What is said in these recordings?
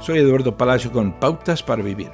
Soy Eduardo Palacio con Pautas para Vivir.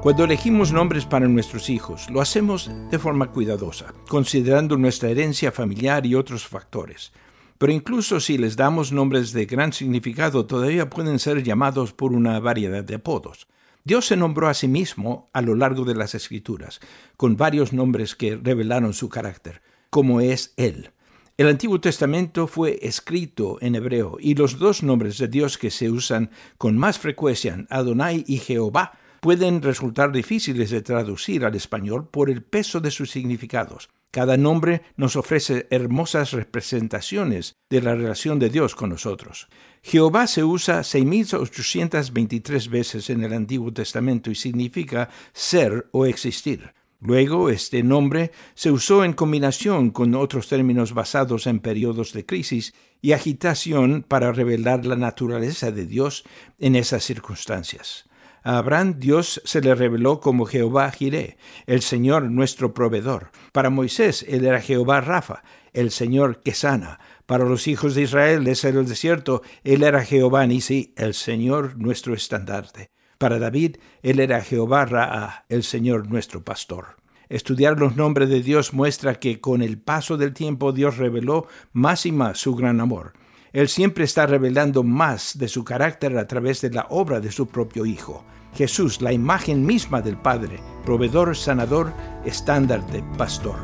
Cuando elegimos nombres para nuestros hijos, lo hacemos de forma cuidadosa, considerando nuestra herencia familiar y otros factores. Pero incluso si les damos nombres de gran significado, todavía pueden ser llamados por una variedad de apodos. Dios se nombró a sí mismo a lo largo de las Escrituras, con varios nombres que revelaron su carácter, como es Él. El Antiguo Testamento fue escrito en hebreo y los dos nombres de Dios que se usan con más frecuencia, Adonai y Jehová, pueden resultar difíciles de traducir al español por el peso de sus significados. Cada nombre nos ofrece hermosas representaciones de la relación de Dios con nosotros. Jehová se usa 6.823 veces en el Antiguo Testamento y significa ser o existir. Luego, este nombre se usó en combinación con otros términos basados en periodos de crisis y agitación para revelar la naturaleza de Dios en esas circunstancias. A Abraham Dios se le reveló como Jehová Jireh, el Señor nuestro proveedor. Para Moisés él era Jehová Rafa, el Señor que sana. Para los hijos de Israel desde el desierto él era Jehová Nisi, el Señor nuestro estandarte. Para David, él era Jehová Ra'a, el Señor nuestro pastor. Estudiar los nombres de Dios muestra que con el paso del tiempo Dios reveló más y más su gran amor. Él siempre está revelando más de su carácter a través de la obra de su propio Hijo. Jesús, la imagen misma del Padre, proveedor, sanador, estándar de pastor.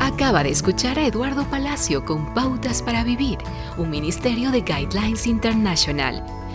Acaba de escuchar a Eduardo Palacio con Pautas para Vivir, un ministerio de Guidelines International.